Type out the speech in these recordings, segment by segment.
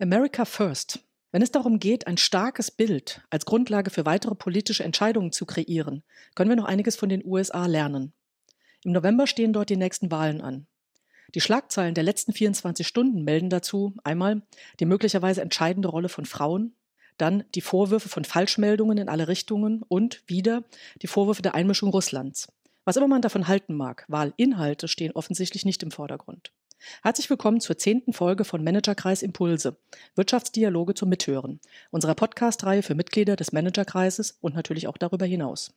America First. Wenn es darum geht, ein starkes Bild als Grundlage für weitere politische Entscheidungen zu kreieren, können wir noch einiges von den USA lernen. Im November stehen dort die nächsten Wahlen an. Die Schlagzeilen der letzten 24 Stunden melden dazu einmal die möglicherweise entscheidende Rolle von Frauen, dann die Vorwürfe von Falschmeldungen in alle Richtungen und wieder die Vorwürfe der Einmischung Russlands. Was immer man davon halten mag, Wahlinhalte stehen offensichtlich nicht im Vordergrund. Herzlich willkommen zur zehnten Folge von Managerkreis Impulse, Wirtschaftsdialoge zum Mithören, unserer Podcast-Reihe für Mitglieder des Managerkreises und natürlich auch darüber hinaus.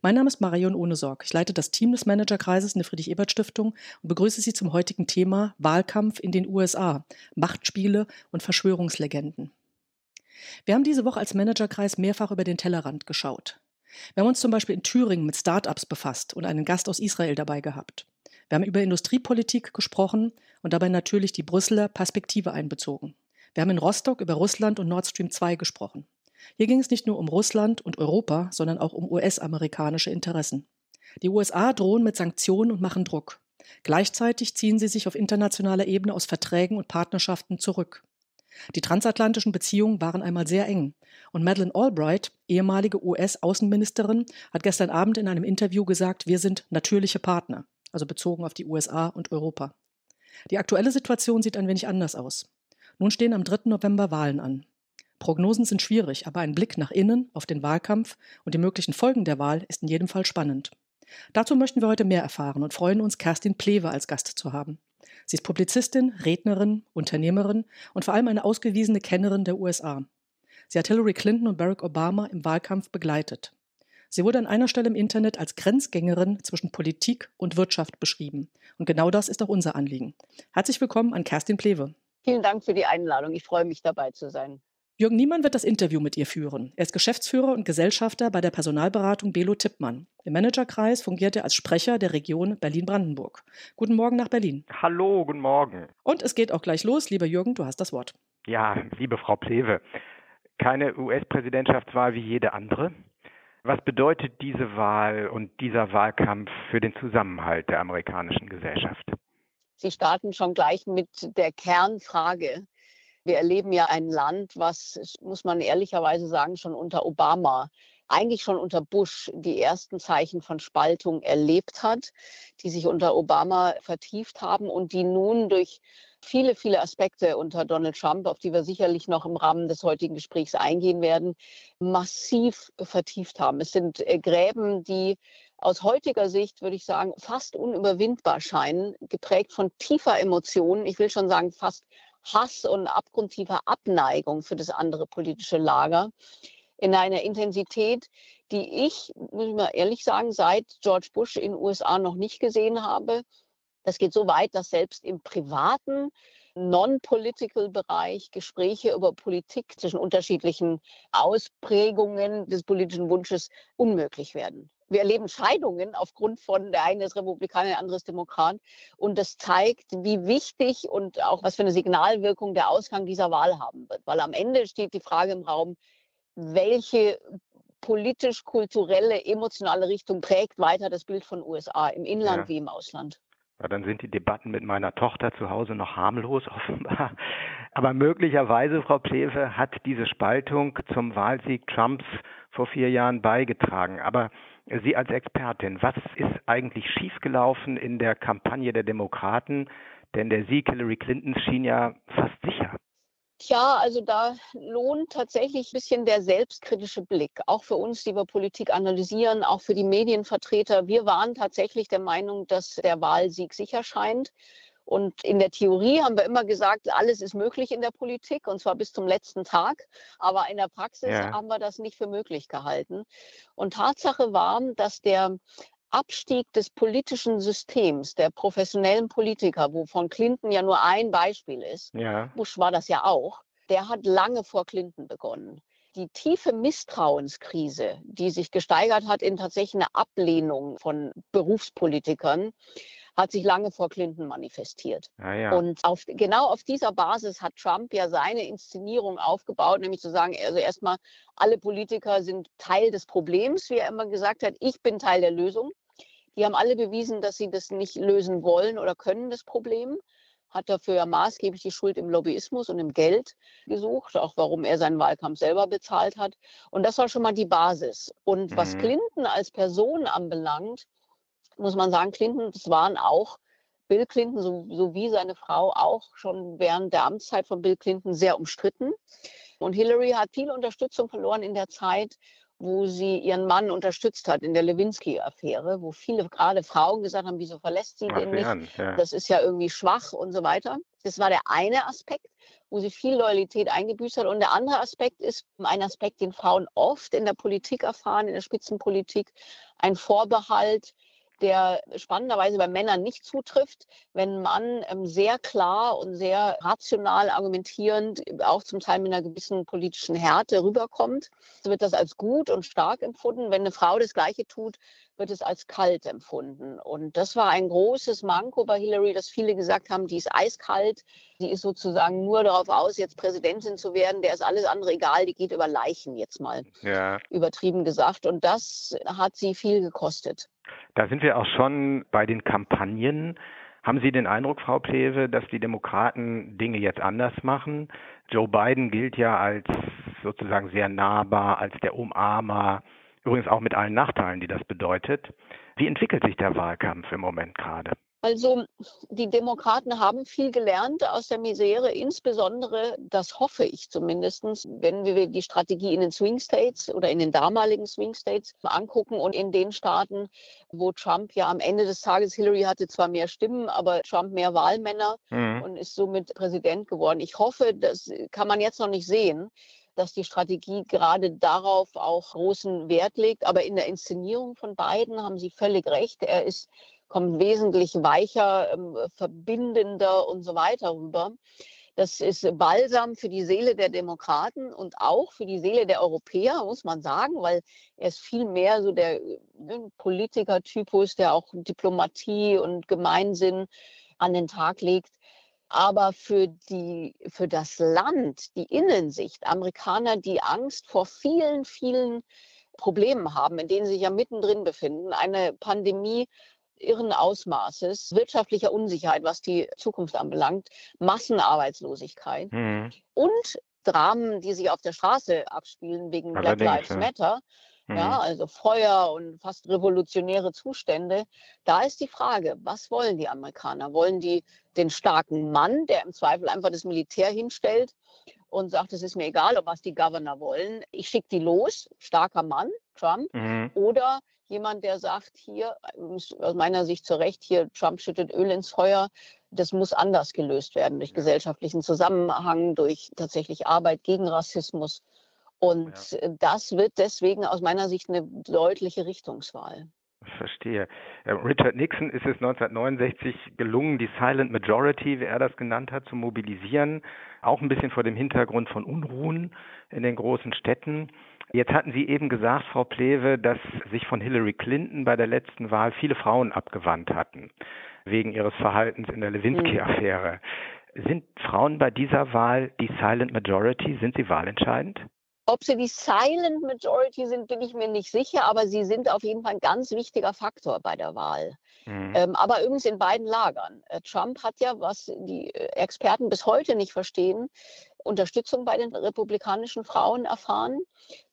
Mein Name ist Marion Ohnesorg. Ich leite das Team des Managerkreises in der Friedrich-Ebert-Stiftung und begrüße Sie zum heutigen Thema Wahlkampf in den USA, Machtspiele und Verschwörungslegenden. Wir haben diese Woche als Managerkreis mehrfach über den Tellerrand geschaut. Wir haben uns zum Beispiel in Thüringen mit Start-ups befasst und einen Gast aus Israel dabei gehabt. Wir haben über Industriepolitik gesprochen und dabei natürlich die Brüsseler Perspektive einbezogen. Wir haben in Rostock über Russland und Nord Stream 2 gesprochen. Hier ging es nicht nur um Russland und Europa, sondern auch um US-amerikanische Interessen. Die USA drohen mit Sanktionen und machen Druck. Gleichzeitig ziehen sie sich auf internationaler Ebene aus Verträgen und Partnerschaften zurück. Die transatlantischen Beziehungen waren einmal sehr eng. Und Madeleine Albright, ehemalige US-Außenministerin, hat gestern Abend in einem Interview gesagt, wir sind natürliche Partner also bezogen auf die USA und Europa. Die aktuelle Situation sieht ein wenig anders aus. Nun stehen am 3. November Wahlen an. Prognosen sind schwierig, aber ein Blick nach innen auf den Wahlkampf und die möglichen Folgen der Wahl ist in jedem Fall spannend. Dazu möchten wir heute mehr erfahren und freuen uns, Kerstin Plewe als Gast zu haben. Sie ist Publizistin, Rednerin, Unternehmerin und vor allem eine ausgewiesene Kennerin der USA. Sie hat Hillary Clinton und Barack Obama im Wahlkampf begleitet. Sie wurde an einer Stelle im Internet als Grenzgängerin zwischen Politik und Wirtschaft beschrieben. Und genau das ist auch unser Anliegen. Herzlich willkommen an Kerstin Plewe. Vielen Dank für die Einladung. Ich freue mich dabei zu sein. Jürgen Niemann wird das Interview mit ihr führen. Er ist Geschäftsführer und Gesellschafter bei der Personalberatung Belo Tippmann. Im Managerkreis fungiert er als Sprecher der Region Berlin-Brandenburg. Guten Morgen nach Berlin. Hallo, guten Morgen. Und es geht auch gleich los. Lieber Jürgen, du hast das Wort. Ja, liebe Frau Plewe, keine US-Präsidentschaftswahl wie jede andere. Was bedeutet diese Wahl und dieser Wahlkampf für den Zusammenhalt der amerikanischen Gesellschaft? Sie starten schon gleich mit der Kernfrage. Wir erleben ja ein Land, was, muss man ehrlicherweise sagen, schon unter Obama eigentlich schon unter Bush die ersten Zeichen von Spaltung erlebt hat, die sich unter Obama vertieft haben und die nun durch viele, viele Aspekte unter Donald Trump, auf die wir sicherlich noch im Rahmen des heutigen Gesprächs eingehen werden, massiv vertieft haben. Es sind äh, Gräben, die aus heutiger Sicht, würde ich sagen, fast unüberwindbar scheinen, geprägt von tiefer Emotionen. Ich will schon sagen, fast Hass und abgrundtiefer Abneigung für das andere politische Lager in einer Intensität, die ich, muss ich mal ehrlich sagen, seit George Bush in den USA noch nicht gesehen habe. Das geht so weit, dass selbst im privaten Non-Political-Bereich Gespräche über Politik zwischen unterschiedlichen Ausprägungen des politischen Wunsches unmöglich werden. Wir erleben Scheidungen aufgrund von der eine ist Republikaner, der andere ist Demokrat. Und das zeigt, wie wichtig und auch was für eine Signalwirkung der Ausgang dieser Wahl haben wird. Weil am Ende steht die Frage im Raum, welche politisch-kulturelle, emotionale Richtung prägt weiter das Bild von USA im Inland ja. wie im Ausland. Ja, dann sind die Debatten mit meiner Tochter zu Hause noch harmlos offenbar. Aber möglicherweise, Frau Plewe, hat diese Spaltung zum Wahlsieg Trumps vor vier Jahren beigetragen. Aber Sie als Expertin, was ist eigentlich schiefgelaufen in der Kampagne der Demokraten? Denn der Sieg Hillary Clintons schien ja fast sicher. Tja, also da lohnt tatsächlich ein bisschen der selbstkritische Blick, auch für uns, die wir Politik analysieren, auch für die Medienvertreter. Wir waren tatsächlich der Meinung, dass der Wahlsieg sicher scheint. Und in der Theorie haben wir immer gesagt, alles ist möglich in der Politik und zwar bis zum letzten Tag. Aber in der Praxis ja. haben wir das nicht für möglich gehalten. Und Tatsache war, dass der Abstieg des politischen Systems, der professionellen Politiker, wovon Clinton ja nur ein Beispiel ist, ja. Bush war das ja auch, der hat lange vor Clinton begonnen. Die tiefe Misstrauenskrise, die sich gesteigert hat in tatsächlich eine Ablehnung von Berufspolitikern, hat sich lange vor Clinton manifestiert. Ja, ja. Und auf, genau auf dieser Basis hat Trump ja seine Inszenierung aufgebaut, nämlich zu sagen, also erstmal, alle Politiker sind Teil des Problems, wie er immer gesagt hat, ich bin Teil der Lösung. Die haben alle bewiesen, dass sie das nicht lösen wollen oder können, das Problem. hat dafür ja maßgeblich die Schuld im Lobbyismus und im Geld gesucht, auch warum er seinen Wahlkampf selber bezahlt hat. Und das war schon mal die Basis. Und mhm. was Clinton als Person anbelangt, muss man sagen, Clinton, das waren auch Bill Clinton sowie so seine Frau auch schon während der Amtszeit von Bill Clinton sehr umstritten. Und Hillary hat viel Unterstützung verloren in der Zeit, wo sie ihren Mann unterstützt hat in der Lewinsky-Affäre, wo viele gerade Frauen gesagt haben, wieso verlässt sie den nicht? Ja. Das ist ja irgendwie schwach und so weiter. Das war der eine Aspekt, wo sie viel Loyalität eingebüßt hat. Und der andere Aspekt ist ein Aspekt, den Frauen oft in der Politik erfahren, in der Spitzenpolitik, ein Vorbehalt der spannenderweise bei Männern nicht zutrifft, wenn man ähm, sehr klar und sehr rational argumentierend, auch zum Teil mit einer gewissen politischen Härte rüberkommt, so wird das als gut und stark empfunden. Wenn eine Frau das Gleiche tut, wird es als kalt empfunden. Und das war ein großes Manko bei Hillary, dass viele gesagt haben, die ist eiskalt, die ist sozusagen nur darauf aus, jetzt Präsidentin zu werden, der ist alles andere egal, die geht über Leichen jetzt mal ja. übertrieben gesagt. Und das hat sie viel gekostet. Da sind wir auch schon bei den Kampagnen. Haben Sie den Eindruck, Frau Pleve, dass die Demokraten Dinge jetzt anders machen? Joe Biden gilt ja als sozusagen sehr nahbar, als der Umarmer, übrigens auch mit allen Nachteilen, die das bedeutet. Wie entwickelt sich der Wahlkampf im Moment gerade? Also die Demokraten haben viel gelernt aus der Misere, insbesondere, das hoffe ich zumindest, wenn wir die Strategie in den Swing States oder in den damaligen Swing States angucken und in den Staaten, wo Trump ja am Ende des Tages, Hillary hatte zwar mehr Stimmen, aber Trump mehr Wahlmänner mhm. und ist somit Präsident geworden. Ich hoffe, das kann man jetzt noch nicht sehen dass die Strategie gerade darauf auch großen Wert legt. Aber in der Inszenierung von beiden haben Sie völlig recht. Er ist kommt wesentlich weicher, ähm, verbindender und so weiter rüber. Das ist Balsam für die Seele der Demokraten und auch für die Seele der Europäer, muss man sagen, weil er ist viel mehr so der ne, Politikertypus, der auch Diplomatie und Gemeinsinn an den Tag legt. Aber für, die, für das Land, die Innensicht, Amerikaner, die Angst vor vielen, vielen Problemen haben, in denen sie sich ja mittendrin befinden, eine Pandemie irren Ausmaßes, wirtschaftlicher Unsicherheit, was die Zukunft anbelangt, Massenarbeitslosigkeit mhm. und Dramen, die sich auf der Straße abspielen wegen Allerdings, Black Lives ja. Matter. Mhm. Ja, also Feuer und fast revolutionäre Zustände. Da ist die Frage, was wollen die Amerikaner? Wollen die den starken Mann, der im Zweifel einfach das Militär hinstellt und sagt, es ist mir egal, ob was die Governor wollen, ich schicke die los, starker Mann, Trump, mhm. oder jemand, der sagt, hier, aus meiner Sicht zu Recht, hier, Trump schüttet Öl ins Feuer. Das muss anders gelöst werden durch gesellschaftlichen Zusammenhang, durch tatsächlich Arbeit gegen Rassismus. Und ja. das wird deswegen aus meiner Sicht eine deutliche Richtungswahl. Verstehe. Äh, Richard Nixon ist es 1969 gelungen, die Silent Majority, wie er das genannt hat, zu mobilisieren, auch ein bisschen vor dem Hintergrund von Unruhen in den großen Städten. Jetzt hatten Sie eben gesagt, Frau Plewe, dass sich von Hillary Clinton bei der letzten Wahl viele Frauen abgewandt hatten, wegen ihres Verhaltens in der Lewinsky-Affäre. Sind Frauen bei dieser Wahl die Silent Majority? Sind sie wahlentscheidend? Ob sie die Silent Majority sind, bin ich mir nicht sicher, aber sie sind auf jeden Fall ein ganz wichtiger Faktor bei der Wahl. Mhm. Ähm, aber übrigens in beiden Lagern. Äh, Trump hat ja, was die äh, Experten bis heute nicht verstehen, Unterstützung bei den republikanischen Frauen erfahren,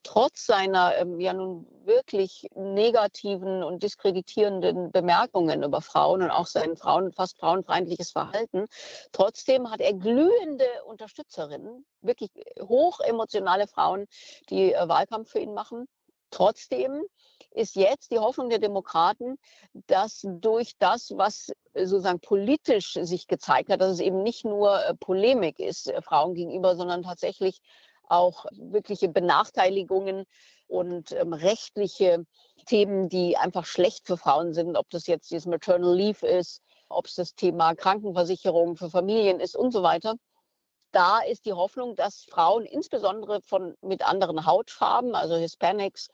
trotz seiner ähm, ja nun wirklich negativen und diskreditierenden Bemerkungen über Frauen und auch sein Frauen, fast frauenfeindliches Verhalten. Trotzdem hat er glühende Unterstützerinnen, wirklich hochemotionale Frauen, die äh, Wahlkampf für ihn machen. Trotzdem ist jetzt die Hoffnung der Demokraten, dass durch das, was sozusagen politisch sich gezeigt hat, dass es eben nicht nur äh, Polemik ist äh, Frauen gegenüber, sondern tatsächlich auch wirkliche Benachteiligungen und ähm, rechtliche Themen, die einfach schlecht für Frauen sind, ob das jetzt dieses Maternal Leave ist, ob es das Thema Krankenversicherung für Familien ist und so weiter. Da ist die Hoffnung, dass Frauen insbesondere von mit anderen Hautfarben, also Hispanics,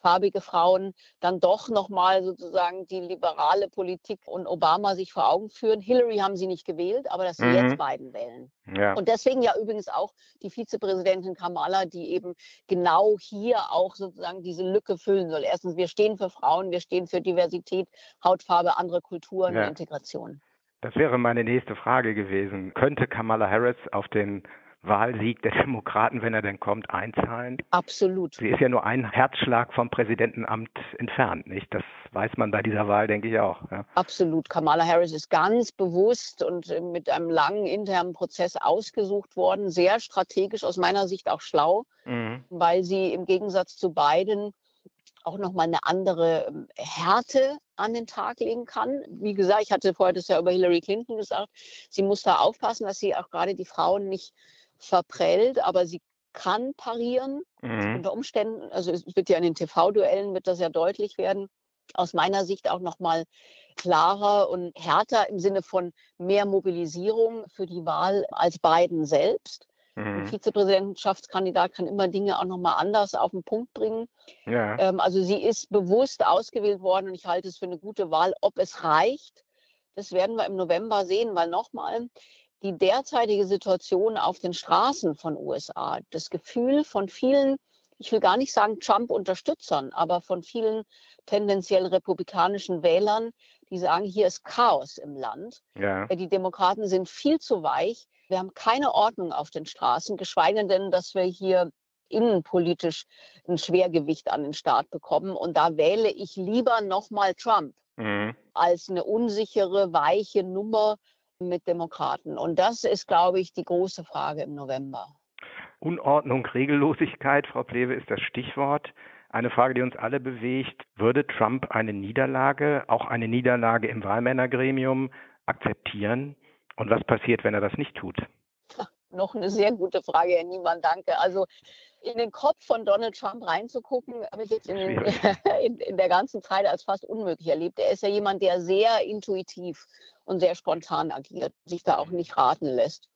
farbige Frauen dann doch nochmal sozusagen die liberale Politik und Obama sich vor Augen führen. Hillary haben sie nicht gewählt, aber dass sie mhm. jetzt Biden wählen. Ja. Und deswegen ja übrigens auch die Vizepräsidentin Kamala, die eben genau hier auch sozusagen diese Lücke füllen soll. Erstens, wir stehen für Frauen, wir stehen für Diversität, Hautfarbe, andere Kulturen, ja. Integration. Das wäre meine nächste Frage gewesen. Könnte Kamala Harris auf den Wahlsieg der Demokraten, wenn er denn kommt, einzahlen? Absolut. Sie ist ja nur ein Herzschlag vom Präsidentenamt entfernt, nicht? Das weiß man bei dieser Wahl, denke ich auch. Ja. Absolut. Kamala Harris ist ganz bewusst und äh, mit einem langen internen Prozess ausgesucht worden, sehr strategisch, aus meiner Sicht auch schlau, mhm. weil sie im Gegensatz zu Biden auch nochmal eine andere ähm, Härte an den Tag legen kann. Wie gesagt, ich hatte vorher das ja über Hillary Clinton gesagt, sie muss da aufpassen, dass sie auch gerade die Frauen nicht verprellt, aber sie kann parieren mhm. unter Umständen. Also es wird ja in den TV-Duellen wird das ja deutlich werden. Aus meiner Sicht auch nochmal klarer und härter im Sinne von mehr Mobilisierung für die Wahl als Biden selbst. Mhm. Ein Vizepräsidentschaftskandidat kann immer Dinge auch nochmal anders auf den Punkt bringen. Ja. Ähm, also sie ist bewusst ausgewählt worden und ich halte es für eine gute Wahl. Ob es reicht, das werden wir im November sehen, weil nochmal, die derzeitige Situation auf den Straßen von USA, das Gefühl von vielen, ich will gar nicht sagen Trump-Unterstützern, aber von vielen tendenziell republikanischen Wählern, die sagen, hier ist Chaos im Land. Ja. Die Demokraten sind viel zu weich. Wir haben keine Ordnung auf den Straßen, geschweige denn, dass wir hier innenpolitisch ein Schwergewicht an den Staat bekommen. Und da wähle ich lieber nochmal Trump mhm. als eine unsichere, weiche Nummer, mit Demokraten. Und das ist, glaube ich, die große Frage im November. Unordnung, Regellosigkeit, Frau Plewe, ist das Stichwort. Eine Frage, die uns alle bewegt. Würde Trump eine Niederlage, auch eine Niederlage im Wahlmännergremium, akzeptieren? Und was passiert, wenn er das nicht tut? Noch eine sehr gute Frage, Herr Niemann, danke. Also in den Kopf von Donald Trump reinzugucken, habe ich jetzt in, den, in, in, der ganzen Zeit als fast unmöglich erlebt. Er ist ja jemand, der sehr intuitiv und sehr spontan agiert, sich da auch nicht raten lässt.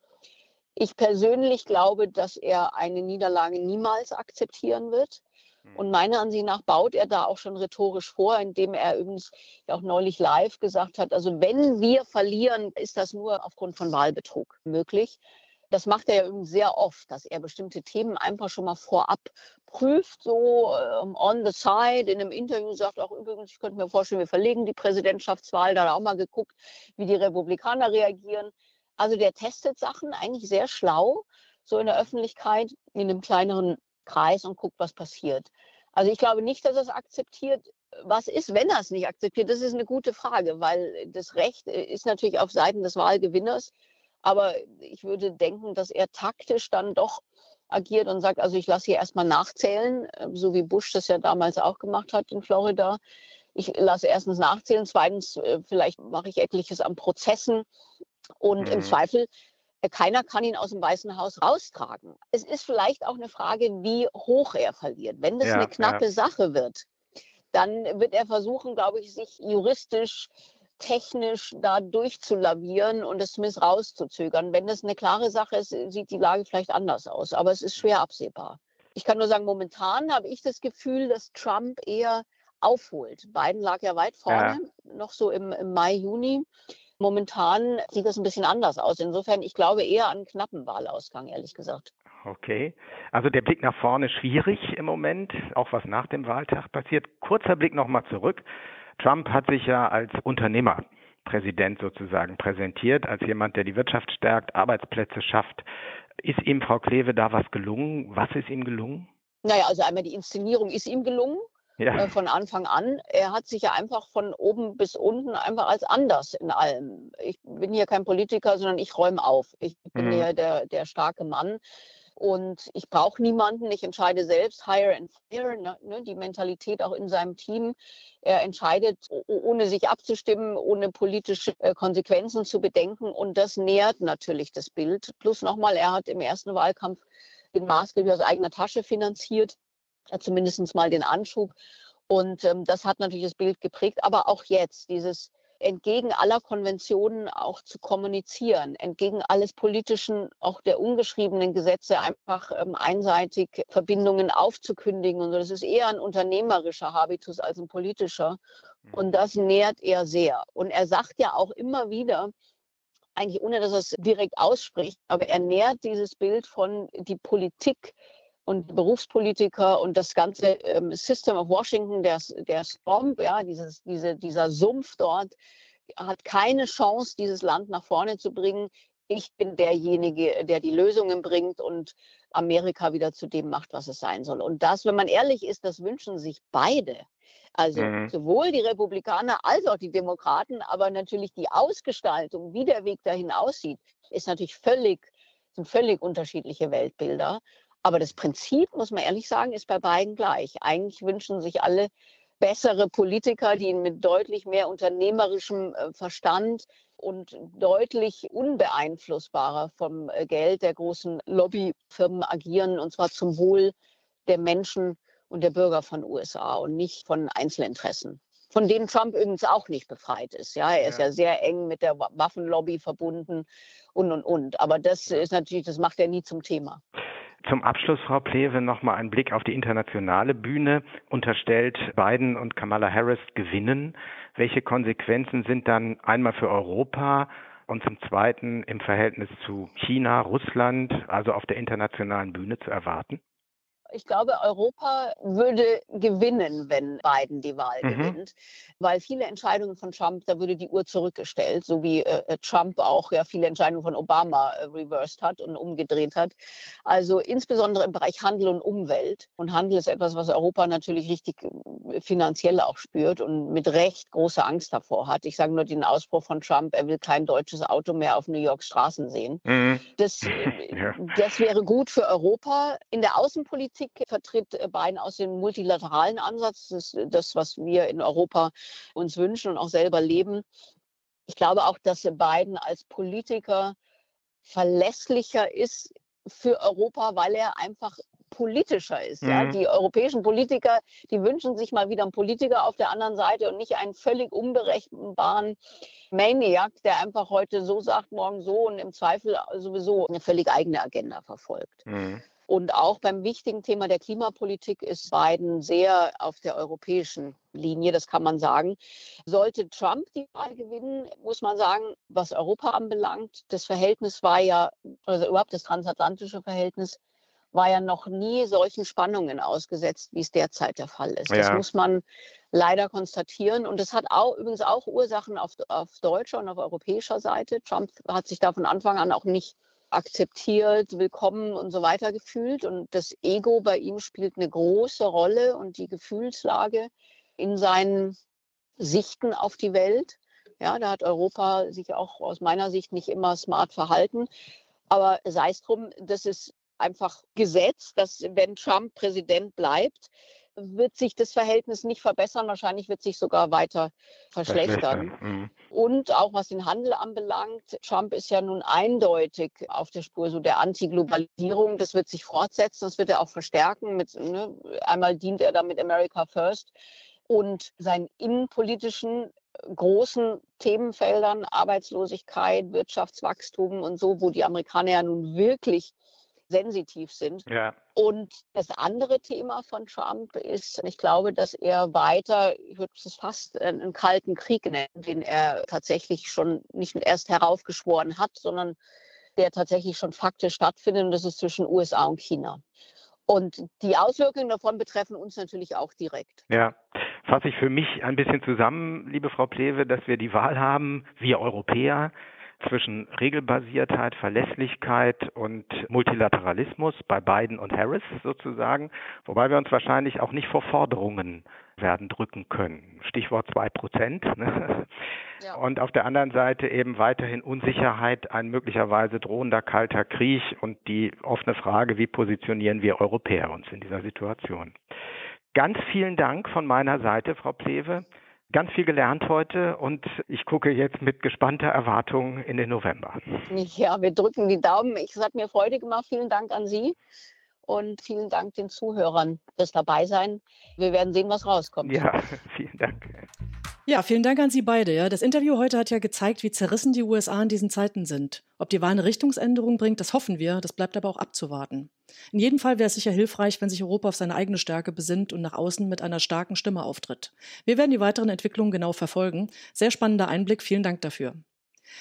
Ich persönlich glaube, dass er eine Niederlage niemals akzeptieren wird. Und meiner Ansicht nach baut er da auch schon rhetorisch vor, indem er übrigens auch neulich live gesagt hat, also wenn wir verlieren, ist das nur aufgrund von Wahlbetrug möglich. Das macht er ja übrigens sehr oft, dass er bestimmte Themen einfach schon mal vorab prüft, so ähm, on the side, in einem Interview sagt auch übrigens, ich könnte mir vorstellen, wir verlegen die Präsidentschaftswahl, da hat er auch mal geguckt, wie die Republikaner reagieren. Also der testet Sachen eigentlich sehr schlau, so in der Öffentlichkeit, in einem kleineren Kreis und guckt, was passiert. Also ich glaube nicht, dass er es akzeptiert. Was ist, wenn er es nicht akzeptiert? Das ist eine gute Frage, weil das Recht äh, ist natürlich auf Seiten des Wahlgewinners. Aber ich würde denken, dass er taktisch dann doch agiert und sagt, also ich lasse hier erstmal nachzählen, ähm, so wie Bush das ja damals auch gemacht hat in Florida. Ich lasse erstens nachzählen, zweitens äh, vielleicht mache ich etliches an Prozessen und mhm. im Zweifel äh, keiner kann ihn aus dem Weißen Haus raustragen. Es ist vielleicht auch eine Frage, wie hoch er verliert. Wenn das ja, eine knappe ja. Sache wird, dann wird er versuchen, glaube ich, sich juristisch technisch da durchzulavieren und es zumindest rauszuzögern. Wenn das eine klare Sache ist, sieht die Lage vielleicht anders aus, aber es ist schwer absehbar. Ich kann nur sagen, momentan habe ich das Gefühl, dass Trump eher aufholt. Biden lag ja weit vorne, ja. noch so im, im Mai, Juni. Momentan sieht das ein bisschen anders aus. Insofern, ich glaube eher an einen knappen Wahlausgang, ehrlich gesagt. Okay. Also der Blick nach vorne schwierig im Moment, auch was nach dem Wahltag passiert. Kurzer Blick nochmal zurück. Trump hat sich ja als Unternehmerpräsident sozusagen präsentiert, als jemand, der die Wirtschaft stärkt, Arbeitsplätze schafft. Ist ihm, Frau Kleve, da was gelungen? Was ist ihm gelungen? Naja, also einmal die Inszenierung ist ihm gelungen. Ja. Äh, von Anfang an. Er hat sich ja einfach von oben bis unten einfach als anders in allem. Ich bin hier kein Politiker, sondern ich räume auf. Ich bin mhm. hier der, der starke Mann. Und ich brauche niemanden, ich entscheide selbst, hire and fire, ne, ne, die Mentalität auch in seinem Team. Er entscheidet, ohne sich abzustimmen, ohne politische äh, Konsequenzen zu bedenken. Und das nährt natürlich das Bild. Plus nochmal, er hat im ersten Wahlkampf den maßgeblich aus eigener Tasche finanziert, zumindest mal den Anschub. Und ähm, das hat natürlich das Bild geprägt. Aber auch jetzt, dieses entgegen aller Konventionen auch zu kommunizieren, entgegen alles politischen, auch der ungeschriebenen Gesetze einfach ähm, einseitig Verbindungen aufzukündigen. Und so. das ist eher ein unternehmerischer Habitus als ein politischer. Und das nährt er sehr. Und er sagt ja auch immer wieder, eigentlich ohne dass er es direkt ausspricht, aber er nährt dieses Bild von die Politik und Berufspolitiker und das ganze ähm, System of Washington, der, der Swamp, ja, dieses, diese, dieser Sumpf dort, hat keine Chance, dieses Land nach vorne zu bringen. Ich bin derjenige, der die Lösungen bringt und Amerika wieder zu dem macht, was es sein soll. Und das, wenn man ehrlich ist, das wünschen sich beide. Also mhm. sowohl die Republikaner als auch die Demokraten, aber natürlich die Ausgestaltung, wie der Weg dahin aussieht, ist natürlich völlig, sind völlig unterschiedliche Weltbilder. Aber das Prinzip, muss man ehrlich sagen, ist bei beiden gleich. Eigentlich wünschen sich alle bessere Politiker, die mit deutlich mehr unternehmerischem äh, Verstand und deutlich unbeeinflussbarer vom äh, Geld der großen Lobbyfirmen agieren, und zwar zum Wohl der Menschen und der Bürger von USA und nicht von Einzelinteressen. Von denen Trump übrigens auch nicht befreit ist. Ja, er ist ja, ja sehr eng mit der Waffenlobby verbunden und und und. Aber das ist natürlich, das macht er nie zum Thema. Zum Abschluss, Frau Plewe, nochmal ein Blick auf die internationale Bühne. Unterstellt Biden und Kamala Harris gewinnen. Welche Konsequenzen sind dann einmal für Europa und zum Zweiten im Verhältnis zu China, Russland, also auf der internationalen Bühne zu erwarten? Ich glaube, Europa würde gewinnen, wenn Biden die Wahl mhm. gewinnt, weil viele Entscheidungen von Trump, da würde die Uhr zurückgestellt, so wie äh, äh, Trump auch ja viele Entscheidungen von Obama äh, reversed hat und umgedreht hat. Also insbesondere im Bereich Handel und Umwelt. Und Handel ist etwas, was Europa natürlich richtig äh, finanziell auch spürt und mit Recht große Angst davor hat. Ich sage nur den Ausspruch von Trump, er will kein deutsches Auto mehr auf New York Straßen sehen. Mhm. Das, ja. das wäre gut für Europa. In der Außenpolitik Politik vertritt äh, Biden aus dem multilateralen Ansatz. Das ist äh, das, was wir in Europa uns wünschen und auch selber leben. Ich glaube auch, dass Biden als Politiker verlässlicher ist für Europa, weil er einfach politischer ist. Mhm. Ja? Die europäischen Politiker, die wünschen sich mal wieder einen Politiker auf der anderen Seite und nicht einen völlig unberechenbaren Maniac, der einfach heute so sagt, morgen so und im Zweifel sowieso eine völlig eigene Agenda verfolgt. Mhm. Und auch beim wichtigen Thema der Klimapolitik ist Biden sehr auf der europäischen Linie, das kann man sagen. Sollte Trump die Wahl gewinnen, muss man sagen, was Europa anbelangt, das Verhältnis war ja, also überhaupt das transatlantische Verhältnis, war ja noch nie solchen Spannungen ausgesetzt, wie es derzeit der Fall ist. Ja. Das muss man leider konstatieren. Und das hat auch, übrigens auch Ursachen auf, auf deutscher und auf europäischer Seite. Trump hat sich da von Anfang an auch nicht akzeptiert, willkommen und so weiter gefühlt. Und das Ego bei ihm spielt eine große Rolle und die Gefühlslage in seinen Sichten auf die Welt. Ja, da hat Europa sich auch aus meiner Sicht nicht immer smart verhalten. Aber sei es drum, das ist einfach Gesetz, dass wenn Trump Präsident bleibt, wird sich das Verhältnis nicht verbessern, wahrscheinlich wird sich sogar weiter verschlechtern. Mhm. Und auch was den Handel anbelangt, Trump ist ja nun eindeutig auf der Spur so der Anti-Globalisierung. Das wird sich fortsetzen, das wird er auch verstärken. Mit, ne, einmal dient er da mit America First und seinen innenpolitischen großen Themenfeldern, Arbeitslosigkeit, Wirtschaftswachstum und so, wo die Amerikaner ja nun wirklich sensitiv sind. Ja. Und das andere Thema von Trump ist, ich glaube, dass er weiter, ich würde es fast einen kalten Krieg nennen, den er tatsächlich schon nicht erst heraufgeschworen hat, sondern der tatsächlich schon faktisch stattfindet. Und das ist zwischen USA und China. Und die Auswirkungen davon betreffen uns natürlich auch direkt. Ja, fasse ich für mich ein bisschen zusammen, liebe Frau Plewe, dass wir die Wahl haben, wir Europäer, zwischen Regelbasiertheit, Verlässlichkeit und Multilateralismus bei Biden und Harris sozusagen, wobei wir uns wahrscheinlich auch nicht vor Forderungen werden drücken können. Stichwort zwei Prozent. Ne? Ja. Und auf der anderen Seite eben weiterhin Unsicherheit, ein möglicherweise drohender kalter Krieg und die offene Frage, wie positionieren wir Europäer uns in dieser Situation. Ganz vielen Dank von meiner Seite, Frau Plewe ganz viel gelernt heute und ich gucke jetzt mit gespannter Erwartung in den November. Ja, wir drücken die Daumen. Es hat mir Freude gemacht. Vielen Dank an Sie und vielen Dank den Zuhörern fürs Dabeisein. Wir werden sehen, was rauskommt. Ja, vielen Dank. Ja, vielen Dank an Sie beide. Ja, das Interview heute hat ja gezeigt, wie zerrissen die USA in diesen Zeiten sind. Ob die Wahl eine Richtungsänderung bringt, das hoffen wir, das bleibt aber auch abzuwarten. In jedem Fall wäre es sicher hilfreich, wenn sich Europa auf seine eigene Stärke besinnt und nach außen mit einer starken Stimme auftritt. Wir werden die weiteren Entwicklungen genau verfolgen. Sehr spannender Einblick, vielen Dank dafür.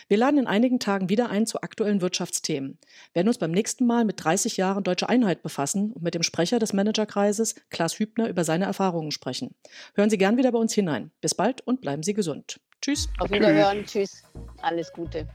Wir laden in einigen Tagen wieder ein zu aktuellen Wirtschaftsthemen, werden uns beim nächsten Mal mit 30 Jahren deutsche Einheit befassen und mit dem Sprecher des Managerkreises, Klaas Hübner, über seine Erfahrungen sprechen. Hören Sie gern wieder bei uns hinein. Bis bald und bleiben Sie gesund. Tschüss. Auf Wiederhören. Tschüss. Alles Gute.